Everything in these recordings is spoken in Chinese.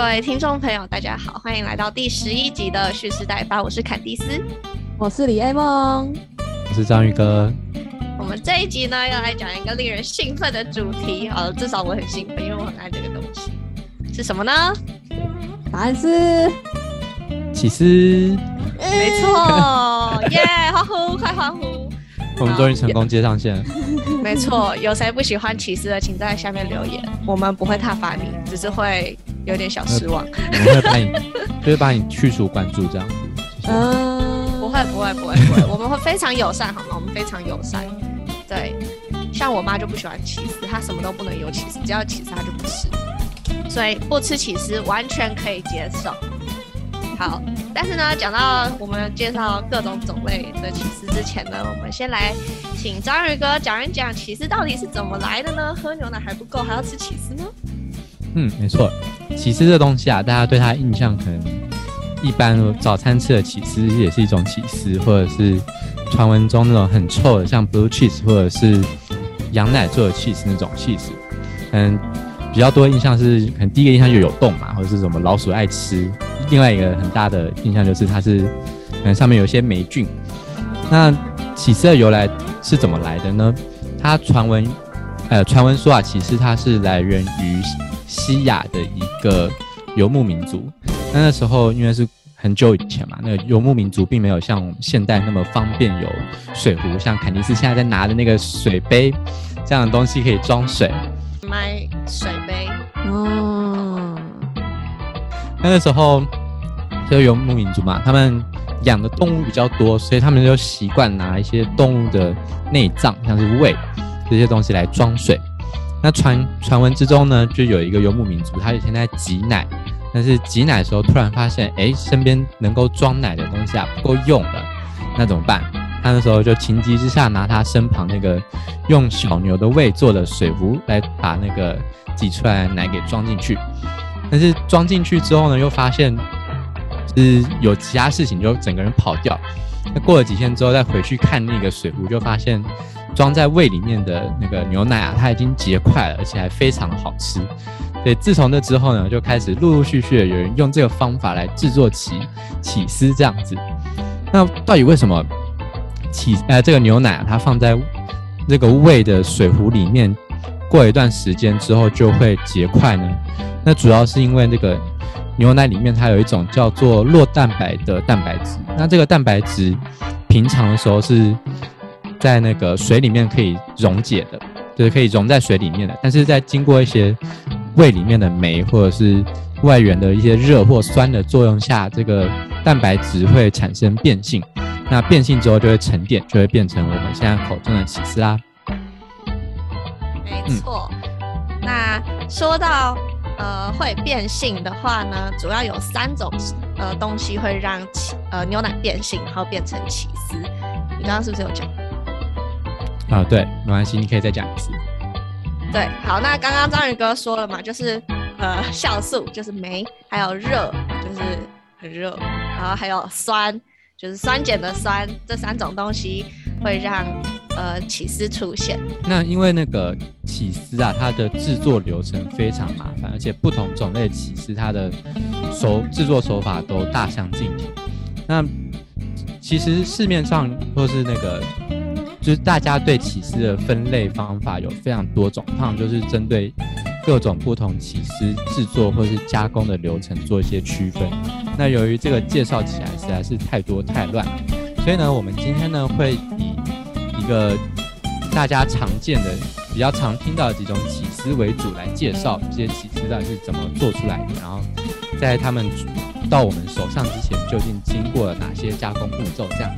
各位听众朋友，大家好，欢迎来到第十一集的蓄势待发，我是坎蒂斯，我是李爱梦，我是章鱼哥。我们这一集呢，要来讲一个令人兴奋的主题，呃，至少我很兴奋，因为我很爱这个东西，是什么呢？答案是起司，没错，耶，欢呼，快欢呼！我们终于成功接上线了。没错，有谁不喜欢起司的，请在下面留言，我们不会挞伐你，只是会有点小失望。我们会把你，就是把你去除关注这样子。嗯，不会，不会，不会，不会，我们会非常友善，好吗？我们非常友善。对，像我妈就不喜欢起司，她什么都不能有起司，只要起司她就不吃，所以不吃起司完全可以接受。好，但是呢，讲到我们介绍各种种类的起司之前呢，我们先来请章鱼哥讲一讲起司到底是怎么来的呢？喝牛奶还不够，还要吃起司呢？嗯，没错，起司这东西啊，大家对它印象可能一般，早餐吃的起司也是一种起司，或者是传闻中那种很臭的，像 blue cheese 或者是羊奶做的 cheese 那种 cheese，嗯，比较多印象是可能第一个印象就有洞嘛，或者是什么老鼠爱吃。另外一个很大的印象就是它是，可能，上面有些霉菌。那起司的由来是怎么来的呢？它传闻，呃，传闻说啊，其实它是来源于西亚的一个游牧民族。那那时候因为是很久以前嘛，那个游牧民族并没有像现代那么方便有水壶，像肯尼斯现在在拿的那个水杯这样的东西可以装水。买水杯。哦。那个时候。就游牧民族嘛，他们养的动物比较多，所以他们就习惯拿一些动物的内脏，像是胃这些东西来装水。那传传闻之中呢，就有一个游牧民族，他以前在挤奶，但是挤奶的时候突然发现，哎，身边能够装奶的东西啊不够用了，那怎么办？他那时候就情急之下拿他身旁那个用小牛的胃做的水壶来把那个挤出来的奶给装进去。但是装进去之后呢，又发现。是有其他事情，就整个人跑掉。那过了几天之后，再回去看那个水壶，就发现装在胃里面的那个牛奶啊，它已经结块了，而且还非常好吃。所以自从那之后呢，就开始陆陆续续的有人用这个方法来制作起起司这样子。那到底为什么起呃这个牛奶啊，它放在这个胃的水壶里面，过一段时间之后就会结块呢？那主要是因为那个。牛奶里面它有一种叫做酪蛋白的蛋白质，那这个蛋白质平常的时候是在那个水里面可以溶解的，就是可以溶在水里面的。但是在经过一些胃里面的酶或者是外源的一些热或酸的作用下，这个蛋白质会产生变性。那变性之后就会沉淀，就会变成我们现在口中的起司啦。没错。那说到。呃，会变性的话呢，主要有三种呃东西会让起呃牛奶变性，然后变成起司。你刚刚是不是有讲？啊，对，没关系，你可以再讲一次。对，好，那刚刚章鱼哥说了嘛，就是呃酵素，就是酶，还有热，就是很热，然后还有酸，就是酸碱的酸，这三种东西会让。呃，起司出现。那因为那个起司啊，它的制作流程非常麻烦，而且不同种类起司它的手制作手法都大相径庭。那其实市面上或是那个，就是大家对起司的分类方法有非常多种，通常就是针对各种不同起司制作或是加工的流程做一些区分。那由于这个介绍起来实在是太多太乱，所以呢，我们今天呢会以一个大家常见的、比较常听到的几种起司为主来介绍这些起司到底是怎么做出来的，然后在他们到我们手上之前究竟经过了哪些加工步骤？这样。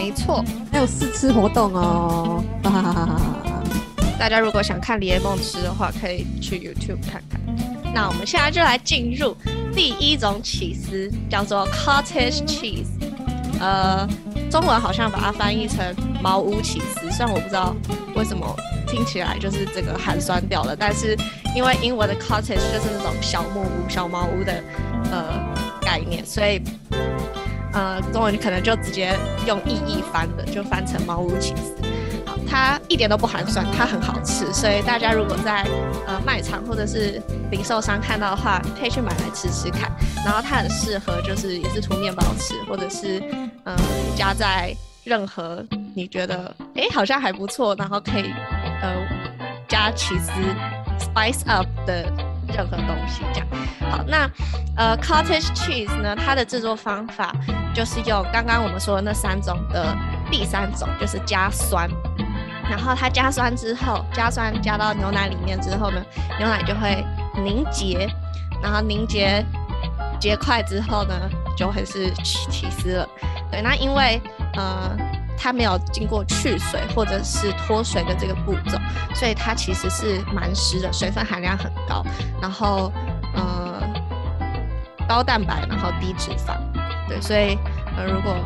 没错，还有试吃活动哦。大家如果想看李叶梦吃的话，可以去 YouTube 看看。那我们现在就来进入第一种起司，叫做 Cottage Cheese。呃。中文好像把它翻译成茅屋起司，虽然我不知道为什么听起来就是这个寒酸掉了，但是因为英文的 cottage 就是那种小木屋、小茅屋的呃概念，所以呃中文可能就直接用意译翻的，就翻成茅屋起司。好，它一点都不寒酸，它很好吃，所以大家如果在呃卖场或者是零售商看到的话，可以去买来吃吃看。然后它很适合就是也是涂面包吃，或者是嗯、呃加在任何你觉得诶好像还不错，然后可以呃加起司 spice up 的任何东西这样。好，那呃 cottage cheese 呢，它的制作方法就是用刚刚我们说的那三种的第三种，就是加酸。然后它加酸之后，加酸加到牛奶里面之后呢，牛奶就会凝结，然后凝结结块之后呢，就会是起起司了。对，那因为呃它没有经过去水或者是脱水的这个步骤，所以它其实是蛮湿的，水分含量很高，然后呃高蛋白，然后低脂肪。对，所以呃如果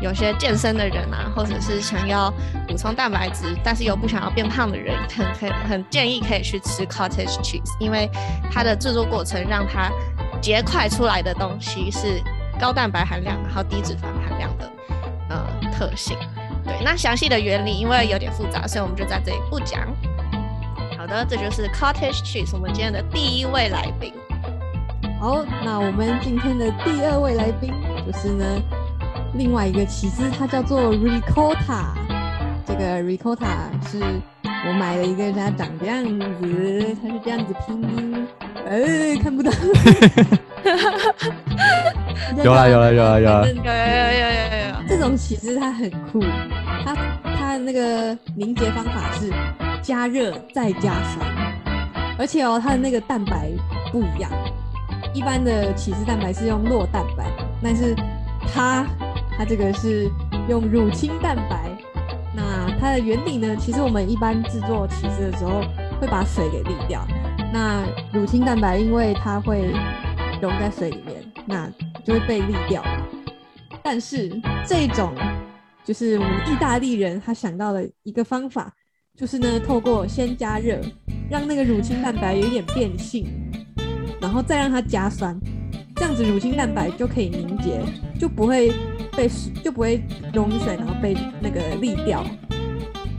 有些健身的人啊，或者是想要补充蛋白质，但是又不想要变胖的人，很可以很建议可以去吃 cottage cheese，因为它的制作过程让它结块出来的东西是高蛋白含量，然后低脂肪含量的呃特性。对，那详细的原理因为有点复杂，所以我们就在这里不讲。好的，这就是 cottage cheese，我们今天的第一位来宾。好，那我们今天的第二位来宾就是呢，另外一个起司，它叫做 ricotta。这个 ricotta 是我买了一个，它长这样子，它是这样子拼音，哎，看不到。有啦有啦有啦有啦有有有有其实它很酷，它它的那个凝结方法是加热再加酸，而且哦，它的那个蛋白不一样。一般的起司蛋白是用酪蛋白，但是它它这个是用乳清蛋白。那它的原理呢？其实我们一般制作起司的时候会把水给沥掉，那乳清蛋白因为它会溶在水里面，那就会被沥掉。但是这种就是我们意大利人他想到的一个方法，就是呢，透过先加热，让那个乳清蛋白有一点变性，然后再让它加酸，这样子乳清蛋白就可以凝结，就不会被水就不会溶于水，然后被那个沥掉。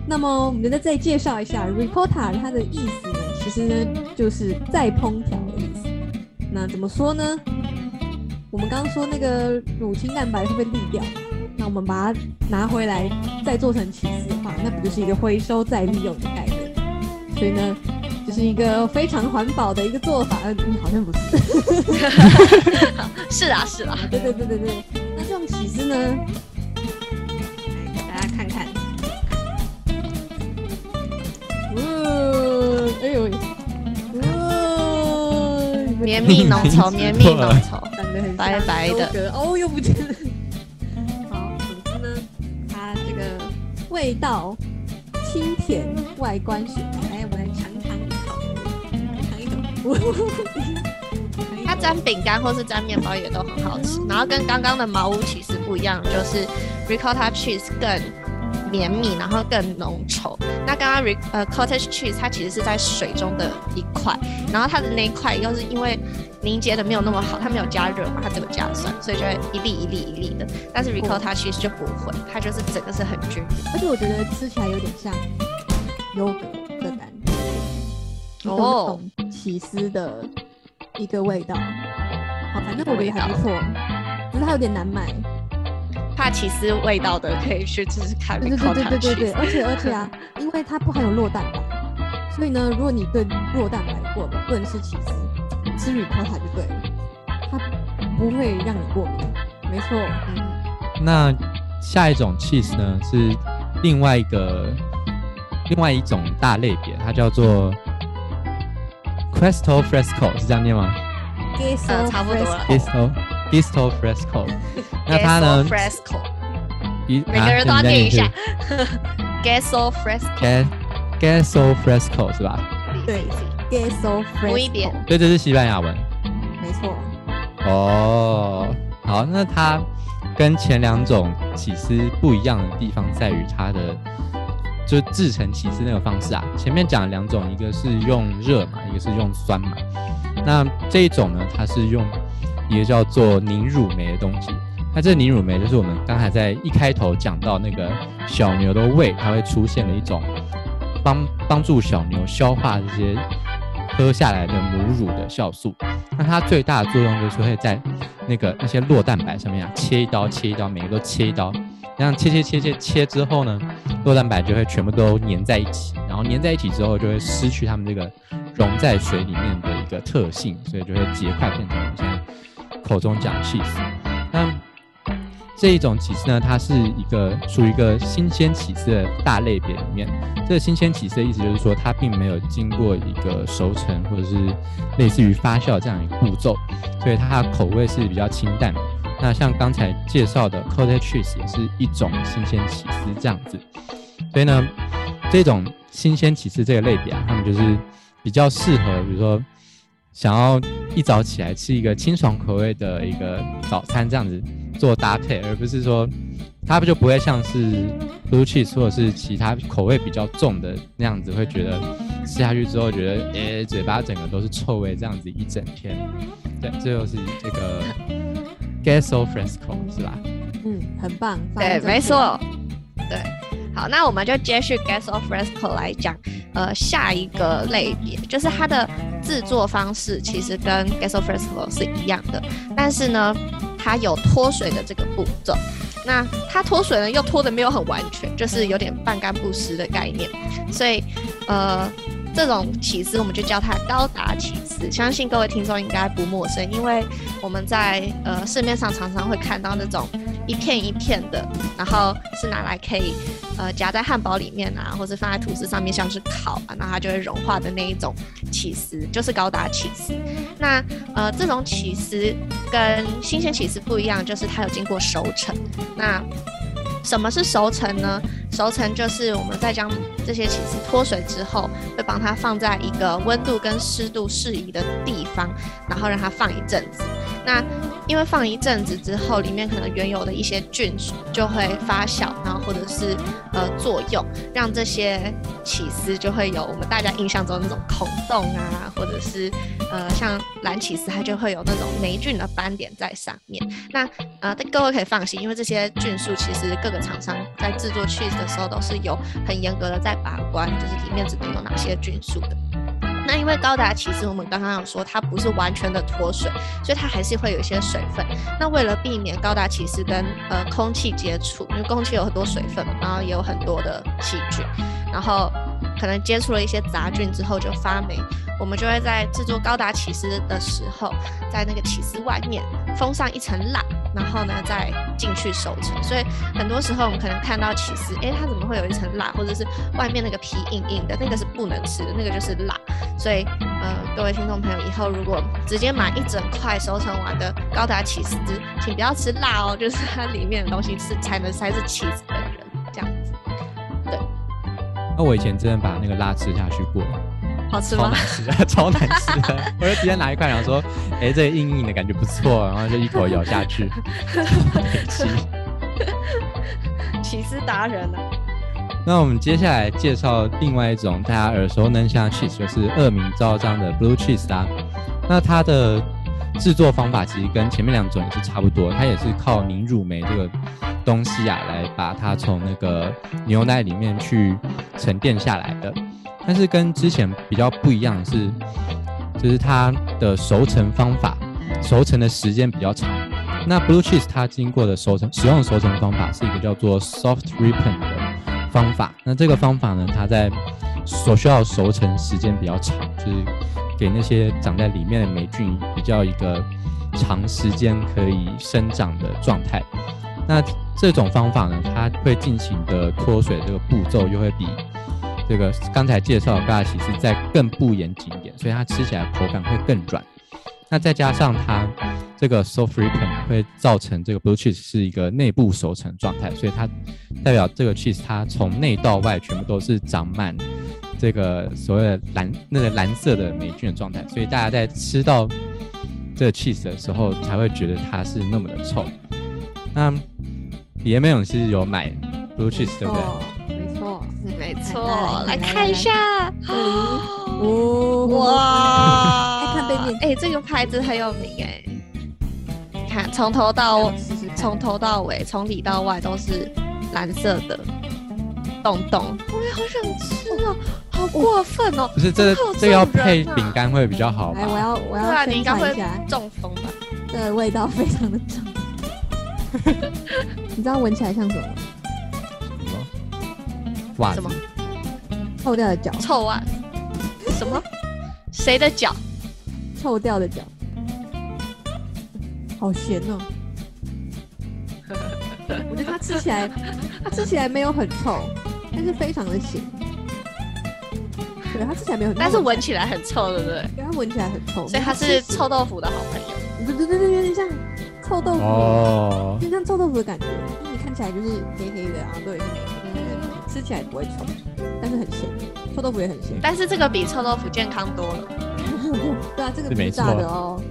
那么我们再再介绍一下 ricotta 它的意思呢，其实呢就是再烹调的意思。那怎么说呢？我们刚刚说那个乳清蛋白会被沥掉，那我们把它拿回来再做成起司的话，那不就是一个回收再利用的概念？所以呢，这、是一个非常环保的一个做法。嗯，好像不是。是啊是啊，对对对对对。那这种起司呢，来给大家看看。哦，哎呦，哦，绵密浓稠，绵密浓稠。长得很白白的的，哦，又不见了。好，总之呢，它这个味道清甜，外观雪白。来，我们来尝尝一口，尝一口。它沾饼干或是沾面包也都很好吃。然后跟刚刚的茅屋其实不一样，就是 ricotta cheese 更绵密，然后更浓稠。那刚刚 r 呃 cottage cheese 它其实是在水中的一块，然后它的那一块又是因为凝结的没有那么好，它没有加热嘛，它只有加酸，所以就会一粒一粒一粒的。但是 ricotta cheese 就不会，它就是整个是很均匀。而且我觉得吃起来有点像优格的感觉，哦起司的一个味道。好，反正我觉得还不错，只是它有点难买。怕起司味道的可以去试试看对对对对对对，cheese。而且 而且啊，因为它不含有酪蛋白，所以呢，如果你对酪蛋白过敏，不能吃起司，吃 ricotta 就对了，它不会让你过敏。没错，嗯，那下一种 cheese 呢是另外一个另外一种大类别，它叫做 crystal Fresco，是这样念吗呃，差不多了。？Gisto Gisto Fresco。那它呢每个人都要念一下啊。Queso fresco，Gas Gaso Fresco 是吧？对 queso 补一点以这是西班牙文。没错。哦，好，那它跟前两种起司不一样的地方在于它的就制成起司那个方式啊。前面讲的两种，一个是用热嘛，一个是用酸嘛。那这一种呢，它是用一个叫做凝乳酶的东西。那这凝乳酶就是我们刚才在一开头讲到那个小牛的胃，它会出现的一种帮帮助小牛消化这些喝下来的母乳的酵素。那它最大的作用就是会在那个那些酪蛋白上面啊，切一刀，切一刀，每个都切一刀，这样切切切切切之后呢，酪蛋白就会全部都粘在一起，然后粘在一起之后就会失去它们这个溶在水里面的一个特性，所以就会结块变成我们现在口中讲 cheese。那这一种起司呢，它是一个属于一个新鲜起司的大类别里面。这个新鲜起司的意思就是说，它并没有经过一个熟成或者是类似于发酵这样一个步骤，所以它的口味是比较清淡。那像刚才介绍的 cottage cheese 也是一种新鲜起司这样子。所以呢，这种新鲜起司这个类别啊，他们就是比较适合，比如说想要一早起来吃一个清爽口味的一个早餐这样子。做搭配，而不是说它就不会像是 blue cheese 或者是其他口味比较重的那样子，会觉得吃下去之后觉得诶嘴巴整个都是臭味这样子一整天。对，这就是这个 Gaso Fresco 是吧？嗯，很棒。对，没错。对，好，那我们就接续 Gaso Fresco 来讲，呃，下一个类别就是它的制作方式其实跟 Gaso Fresco 是一样的，但是呢。它有脱水的这个步骤，那它脱水呢又脱的没有很完全，就是有点半干不湿的概念，所以呃这种起司我们就叫它高达起司，相信各位听众应该不陌生，因为我们在呃市面上常常会看到那种。一片一片的，然后是拿来可以呃夹在汉堡里面啊，或者放在吐司上面，像是烤啊，那它就会融化的那一种起司，就是高达起司。那呃这种起司跟新鲜起司不一样，就是它有经过熟成。那什么是熟成呢？熟成就是我们在将这些起司脱水之后，会帮它放在一个温度跟湿度适宜的地方，然后让它放一阵子。那因为放一阵子之后，里面可能原有的一些菌就会发酵，然后或者是呃作用，让这些起司就会有我们大家印象中那种孔洞啊，或者是呃像蓝起司，它就会有那种霉菌的斑点在上面。那呃但各位可以放心，因为这些菌素其实各个厂商在制作 cheese 的时候都是有很严格的在把关，就是里面只能有哪些菌素的。那因为高达其实我们刚刚有说它不是完全的脱水，所以它还是会有一些水分。那为了避免高达其实跟呃空气接触，因为空气有很多水分，然后也有很多的细菌，然后可能接触了一些杂菌之后就发霉。我们就会在制作高达起司的时候，在那个起司外面封上一层蜡，然后呢再进去收成。所以很多时候我们可能看到起司，哎，它怎么会有一层蜡，或者是外面那个皮硬硬的，那个是不能吃的，那个就是蜡。所以呃，各位听众朋友，以后如果直接买一整块收成完的高达起司，请不要吃蜡哦，就是它里面的东西是才能才是起司本人这样子。对。那我以前真的把那个蜡吃下去过。好吃吗？超难吃，超难吃的。我就直接拿一块，然后说：“哎，这个硬硬的感觉不错。”然后就一口咬下去。起司达人啊！那我们接下来介绍另外一种大家耳熟能详的 cheese，就是恶名昭彰的 blue cheese 啦。那它的制作方法其实跟前面两种也是差不多，它也是靠凝乳酶这个东西啊，来把它从那个牛奶里面去沉淀下来的。但是跟之前比较不一样的是，就是它的熟成方法，熟成的时间比较长。那 blue cheese 它经过的熟成使用的熟成方法是一个叫做 soft ripen 的方法。那这个方法呢，它在所需要熟成时间比较长，就是给那些长在里面的霉菌比较一个长时间可以生长的状态。那这种方法呢，它会进行的脱水这个步骤又会比。这个刚才介绍的高达起司再更不严谨一点，所以它吃起来口感会更软。那再加上它这个 soft ripen 会造成这个 blue cheese 是一个内部熟成状态，所以它代表这个 cheese 它从内到外全部都是长满这个所谓的蓝那个蓝色的霉菌的状态，所以大家在吃到这个 cheese 的时候才会觉得它是那么的臭。那李彦美勇是有买 blue cheese 对不对？没错，来看一下，哇，看背面，哎，这个牌子很有名哎，看从头到从头到尾，从里到外都是蓝色的，洞洞，我也好想吃哦，好过分哦！不是这这要配饼干会比较好来，我？要我要宣你应该会传一下，中风吧？这个味道非常的重。你知道闻起来像？什么袜子什么臭掉的脚，臭袜？什么？谁的脚？臭掉的脚，好咸哦。我觉得它吃起来，它吃起来没有很臭，但是非常的咸。对，它吃起来没有很，但是闻起来很臭，对不对？对它闻起来很臭，所以它是臭豆腐的好朋友。对对对对，有点像臭豆腐，哦有，点像臭豆腐的感觉。就是你看起来就是黑黑的，然后都也是黑黑的，但是吃起来不会臭，但是很咸。臭豆腐也很咸。但是这个比臭豆腐健康多了 对啊，这个是炸的哦。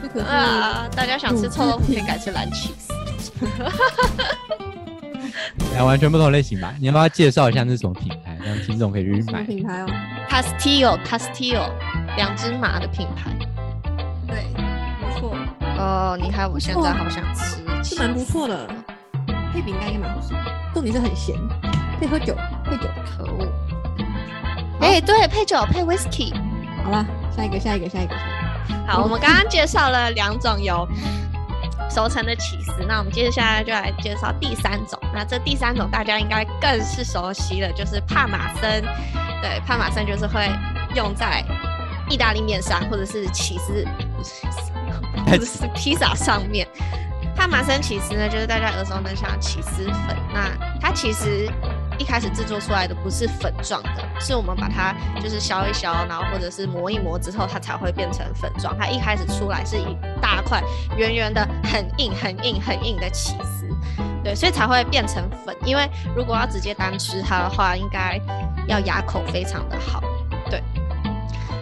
这可是啊！大家想吃臭豆腐可以改吃蓝起司。两完全不同类型吧？你要不要介绍一下那是什么品牌，让听众可以去什么买？品牌哦？Castillo Castillo 两只马的品牌。对，不错，哦，你看我现在好想吃，是蛮不错的。配饼干也蛮好吃，重点是很咸，可以喝酒，配酒。可恶。哎、对，配酒配 whisky。好了，下一个，下一个，下一个。好，我们刚刚介绍了两种有熟成的起司，那我们接下来就来介绍第三种。那这第三种大家应该更是熟悉了，就是帕玛森。对，帕玛森就是会用在意大利面上，或者是起司，不是起司，或者 是披萨上面。帕玛森起司呢，就是大家耳熟能详的起司粉。那它其实一开始制作出来的不是粉状的，是我们把它就是削一削，然后或者是磨一磨之后，它才会变成粉状。它一开始出来是一大块圆圆的、很硬、很硬、很硬的起司，对，所以才会变成粉。因为如果要直接单吃它的话，应该要牙口非常的好，对。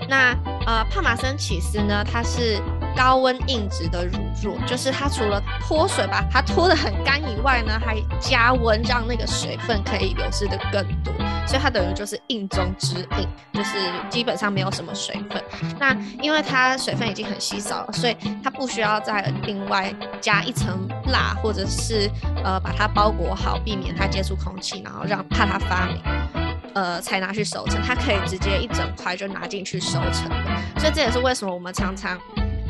那呃，帕玛森起司呢，它是高温硬质的乳酪，就是它除了脱水把它脱得很干以外呢，还加温让那个水分可以流失的更多，所以它等于就是硬中之硬，就是基本上没有什么水分。那因为它水分已经很稀少了，所以它不需要再另外加一层蜡，或者是呃把它包裹好，避免它接触空气，然后让怕它发霉。呃，才拿去熟成，它可以直接一整块就拿进去熟成的，所以这也是为什么我们常常，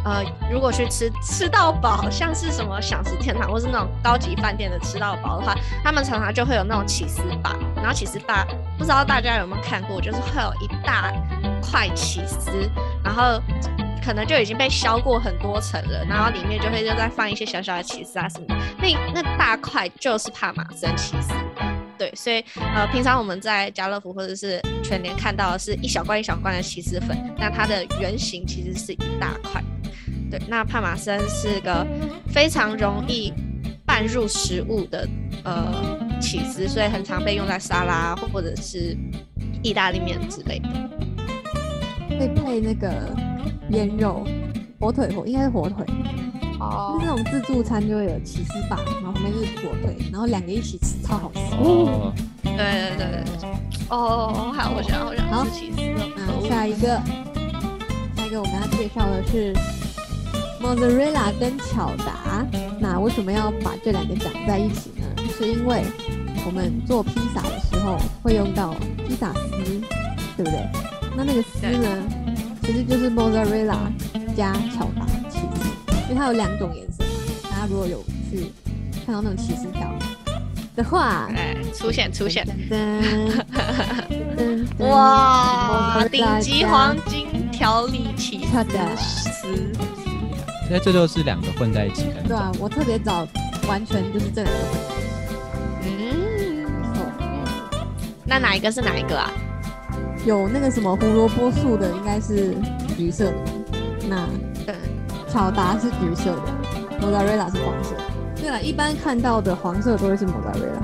呃，如果去吃吃到饱，像是什么享食天堂或是那种高级饭店的吃到饱的话，他们常常就会有那种起司吧，然后起司吧，不知道大家有没有看过，就是会有一大块起司，然后可能就已经被削过很多层了，然后里面就会就再放一些小小的起司啊什么，那那大块就是帕玛森起司。对，所以呃，平常我们在家乐福或者是全联看到的是一小罐一小罐的起司粉，但它的原型其实是一大块。对，那帕玛森是个非常容易拌入食物的呃起司，所以很常被用在沙拉或者是意大利面之类的。会配那个腌肉，火腿火应该是火腿，哦就是那种自助餐就会有起司吧，然后旁边是火腿，然后两个一起吃，超好吃。哦，对对对对，哦，好，我想好想好吃起司那下一个，下一个我们要介绍的是 mozzarella 跟巧达。那为什么要把这两个讲在一起呢？是因为我们做披萨的时候会用到披萨丝，对不对？那那个丝呢，其实就是 mozzarella 加巧达起司，因为它有两种颜色嘛。大家如果有去看到那种起司条的话，哎，出现出现，哇，顶级黄金调理起司。那这就是两个混在一起的。对啊，我特别找完全就是这两个嗯，没错。那哪一个是哪一个啊？有那个什么胡萝卜素的，应该是橘色的，那对，巧达是橘色的，mozzarella 是黄色。对了，一般看到的黄色都会是 mozzarella。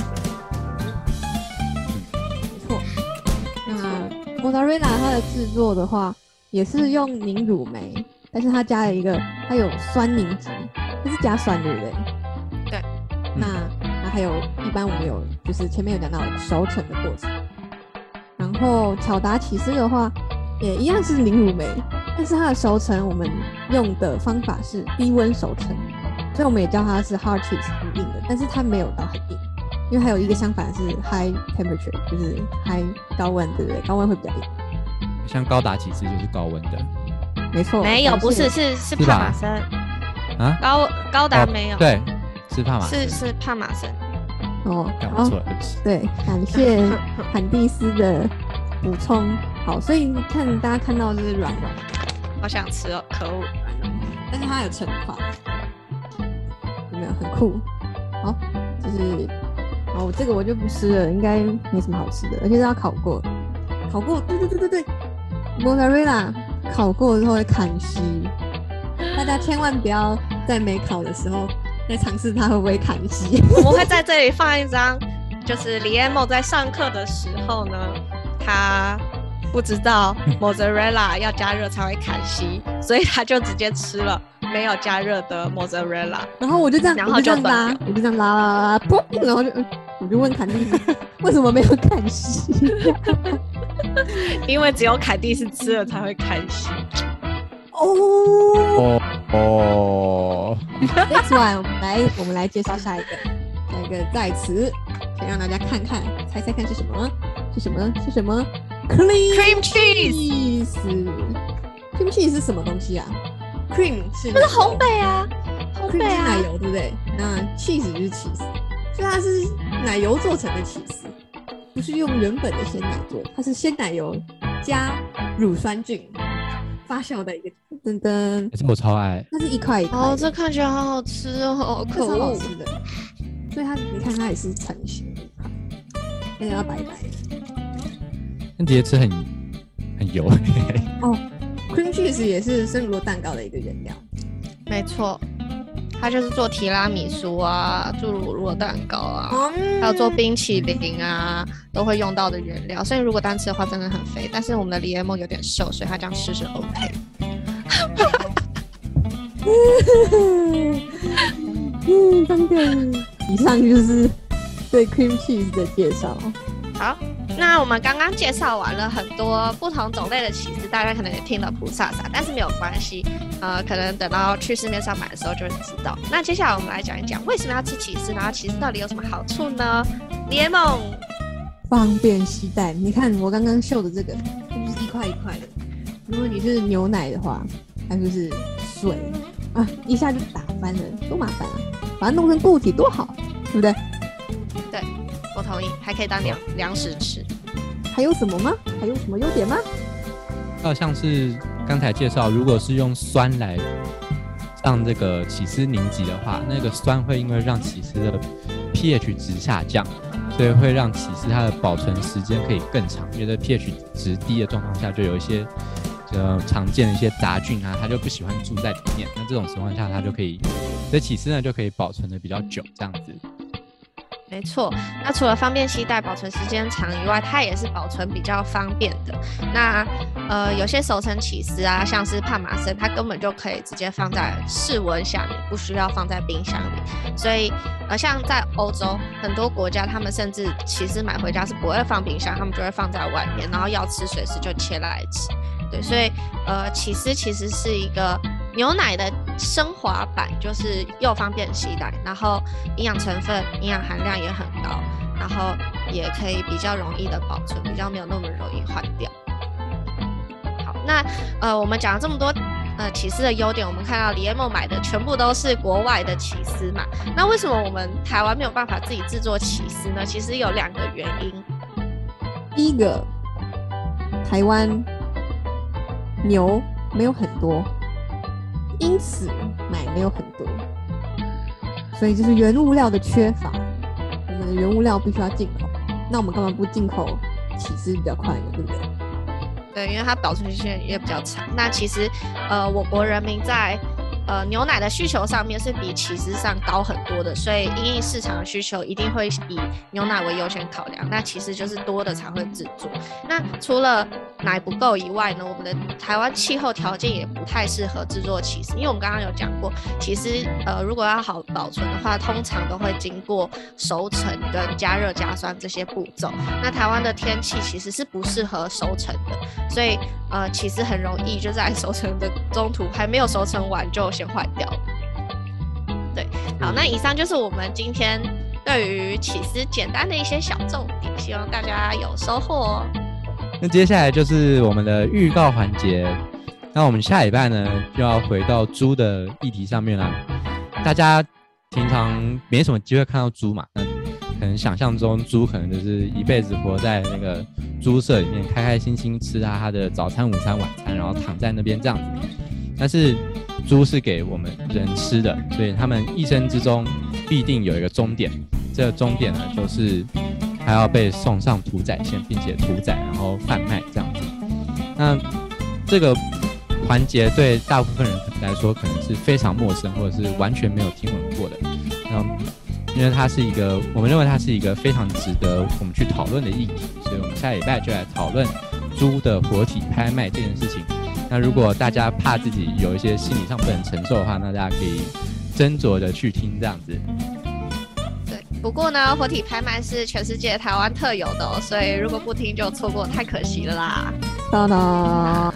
没错。那 mozzarella 它的制作的话，也是用凝乳酶，但是它加了一个，它有酸凝脂，它是加酸对不对？对。那那还有一般我们有就是前面有讲到熟成的过程，然后巧达起司的话，也一样是凝乳酶，但是它的熟成我们用的方法是低温熟成，所以我们也叫它是 hard cheese 很硬的，但是它没有到很硬，因为还有一个相反是 high temperature，就是 high 高温，对不对？高温会比较硬。像高达其实就是高温的没错，没有，不是，是是帕马森，啊，高高达哦没有，，对，是帕马森，是是帕马森。哦，好讲错，了，对不起。对，感谢 坎蒂斯的补充。好，所以你看大家看到就是软软好想吃哦，可恶！软软，但是它有成块，有没有很酷？好，就是哦，这个我就不吃了，应该没什么好吃的，而且是要烤过，烤过，对对对对对，mozzarella 烤过之后会砍息，大家千万不要在没考的时候再尝试它会不会砍息。我们会在这里放一张，就是李艾莫在上课的时候呢，他不知道 mozzarella 要加热才会砍息，所以他就直接吃了没有加热的 mozzarella。然后我就这样，然后我就这样拉，我就这样拉拉拉！然后就，嗯我就问坎蒂斯，为什么没有砍丝？因为只有凯蒂是吃了才会开心。哦哦哦，，Next one，我们来，我们来介绍下一个，下一个代词，先让大家看看，猜猜看是什么？是什么？是什么？Cream Cream cheese cheese，cream cheese 是什么东西啊？cream 是不是烘焙啊，烘焙啊奶啊，油，对不对？那 cheese 就是 cheese，所以它是奶油做成的 cheese，不是用原本的鲜奶做，它是鲜奶油加乳酸菌发酵的一个噔噔，可是我超爱，它是一块一块，哦，这看起来好好吃哦，可好！吃的，所以它你看它也是成型的一块，而且它白白的。那直接吃很很油，哦，cream cheese 也是生乳酪蛋糕的一个原料。没错，它就是做提拉米苏啊，做乳酪蛋糕啊，嗯还有做冰淇淋啊，都会用到的原料。所以如果单吃的话，真的很肥。但是我们的李艾梦有点瘦，所以他这样吃是 OK。嗯，真的。以上就是对 cream cheese 的介绍。好，那我们刚刚介绍完了很多不同种类的起司，大家可能也听了菩萨啥，但是没有关系，呃，可能等到去市面上买的时候就会知道。那接下来我们来讲一讲为什么要吃起司，然后起司到底有什么好处呢？联盟，方便携带。你看我刚刚秀的这个，这就是一块一块的。如果你是牛奶的话，它就是水啊，一下就打翻了，多麻烦啊！把它弄成固体多好，对不对对？我同意，还可以当粮粮食吃。还有什么吗？还有什么优点吗？还有像是刚才介绍，如果是用酸来让这个起司凝集的话，那个酸会因为让起司的 pH 值下降，所以会让起司它的保存时间可以更长。因为在 pH 值低的状况下，就有一些呃常见的一些杂菌啊，它就不喜欢住在里面。那这种情况下，它就可以，所以起司呢就可以保存的比较久，这样子。没错，那除了方便携带、保存时间长以外，它也是保存比较方便的。那呃，有些熟成起司啊，像是帕玛森，它根本就可以直接放在室温下面，不需要放在冰箱里。所以呃，像在欧洲很多国家，他们甚至起司买回家是不会放冰箱，他们就会放在外面，然后要吃随时就切来吃。对，所以呃，起司其实是一个牛奶的升华版，就是又方便携带，然后营养成分、营养含量也很高，然后也可以比较容易的保存，比较没有那么容易坏掉。好，那呃，我们讲了这么多呃起司的优点，我们看到李艾梦买的全部都是国外的起司嘛，那为什么我们台湾没有办法自己制作起司呢？其实有两个原因。第一个，台湾牛没有很多，因此买没有很多，所以就是原物料的缺乏。我们的原物料必须要进口，那我们干嘛不进口起司比较快呢？对不对？对，因为它保存期限也比较长。那其实，呃，我国人民在呃牛奶的需求上面是比起司上高很多的，所以因应市场的需求，一定会以牛奶为优先考量。那其实就是多的才会制作。那除了奶不够以外呢，我们的台湾气候条件也不太适合制作起司，因为我们刚刚有讲过，其实呃如果要好保存的话，通常都会经过熟成跟加热加酸这些步骤。那台湾的天气其实是不适合熟成的，所以呃其实很容易就在熟成的中途还没有熟成完就先坏掉了。对，好，那以上就是我们今天对于起司简单的一些小重点，希望大家有收获哦。那接下来就是我们的预告环节。那我们下礼拜呢，就要回到猪的议题上面了。大家平常没什么机会看到猪嘛，那可能想象中猪可能就是一辈子活在那个猪舍里面，开开心心吃他他的早餐、午餐、晚餐，然后躺在那边这样子。但是猪是给我们人吃的，所以他们一生之中必定有一个终点。这个终点呢，就是还要被送上屠宰线，并且屠宰然后贩卖这样子。那这个环节对大部分人来说可能是非常陌生，或者是完全没有听闻过的。那因为它是一个，我们认为它是一个非常值得我们去讨论的议题，所以我们下礼拜就来讨论猪的活体拍卖这件事情。那如果大家怕自己有一些心理上不能承受的话，那大家可以斟酌的去听这样子。对，不过呢，活体拍卖是全世界台湾特有的，哦，所以如果不听就错过，太可惜了啦。当当，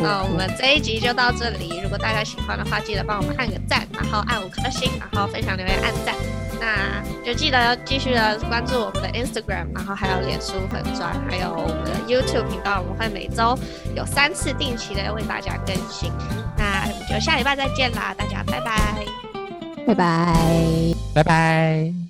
那我们这一集就到这里。如果大家喜欢的话，记得帮我们按个赞，然后按五颗星，然后分享留言按赞。那就记得继续的关注我们的 Instagram，然后还有脸书粉钻，还有我们的 YouTube 频道，我们会每周有三次定期的为大家更新。那我们就下礼拜再见啦，大家拜拜，拜拜，拜拜。